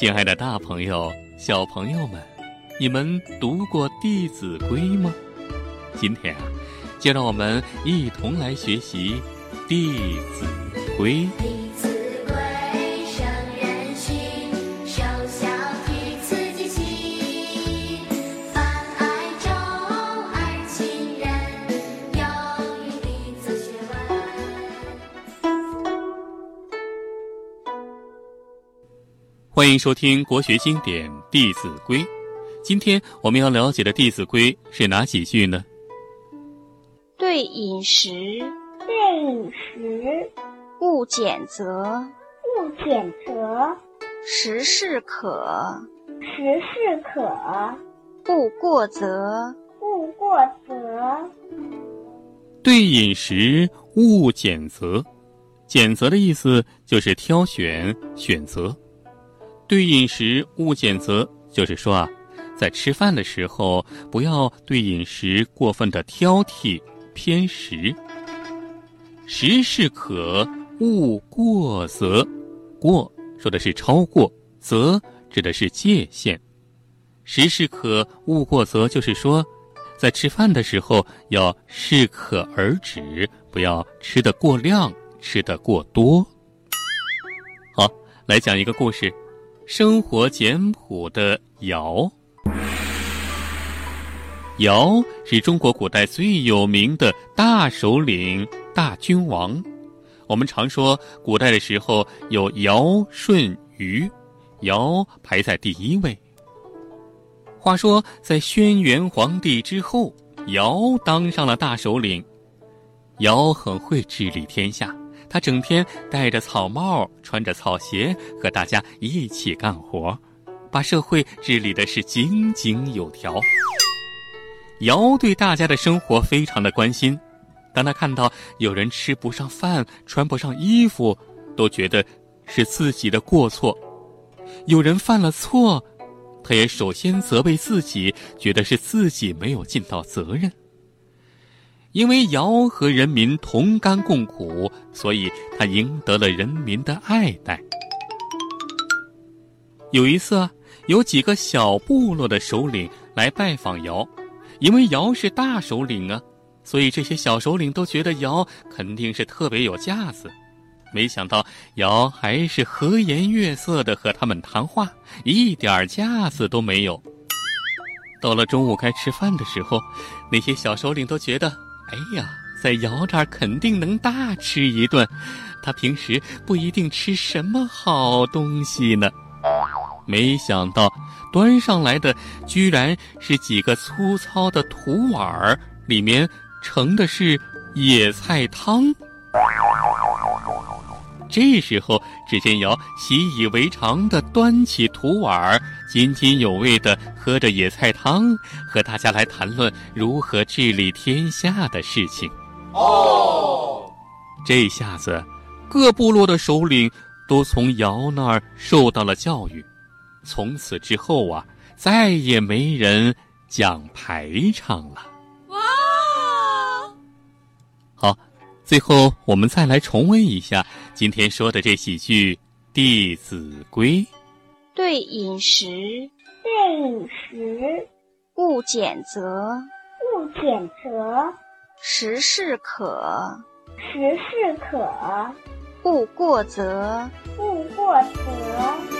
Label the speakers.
Speaker 1: 亲爱的大朋友、小朋友们，你们读过《弟子规》吗？今天啊，就让我们一同来学习《弟子规》。欢迎收听国学经典《弟子规》。今天我们要了解的《弟子规》是哪几句呢？
Speaker 2: 对饮食，
Speaker 3: 对饮食，
Speaker 2: 勿拣择，
Speaker 3: 勿拣择，
Speaker 2: 食适可，
Speaker 3: 食适可，
Speaker 2: 勿过则，
Speaker 3: 勿过则。
Speaker 1: 对饮食勿拣择，拣择的意思就是挑选、选择。对饮食勿拣择，就是说啊，在吃饭的时候不要对饮食过分的挑剔、偏食。食适可，勿过则。过说的是超过，则指的是界限。食适可，勿过则，就是说，在吃饭的时候要适可而止，不要吃得过量，吃得过多。好，来讲一个故事：生活简朴的尧。尧是中国古代最有名的大首领、大君王。我们常说，古代的时候有尧、舜、禹，尧排在第一位。话说，在轩辕皇帝之后，尧当上了大首领。尧很会治理天下，他整天戴着草帽，穿着草鞋，和大家一起干活，把社会治理的是井井有条。尧对大家的生活非常的关心，当他看到有人吃不上饭、穿不上衣服，都觉得是自己的过错；有人犯了错，他也首先责备自己，觉得是自己没有尽到责任。因为尧和人民同甘共苦，所以他赢得了人民的爱戴。有一次，有几个小部落的首领来拜访尧，因为尧是大首领啊，所以这些小首领都觉得尧肯定是特别有架子。没想到尧还是和颜悦色的和他们谈话，一点架子都没有。到了中午该吃饭的时候，那些小首领都觉得，哎呀，在窑这肯定能大吃一顿，他平时不一定吃什么好东西呢。没想到端上来的居然是几个粗糙的土碗儿，里面盛的是野菜汤。这时候，只见尧习以为常的端起土碗儿，津津有味的喝着野菜汤，和大家来谈论如何治理天下的事情。哦，这下子，各部落的首领都从尧那儿受到了教育。从此之后啊，再也没人讲排场了。
Speaker 4: 哇！
Speaker 1: 好，最后我们再来重温一下今天说的这几句《弟子规》。
Speaker 2: 对饮食，
Speaker 3: 对饮食，
Speaker 2: 勿拣择，
Speaker 3: 勿拣择，
Speaker 2: 食适可，
Speaker 3: 食适可，
Speaker 2: 勿过则，
Speaker 3: 勿过则。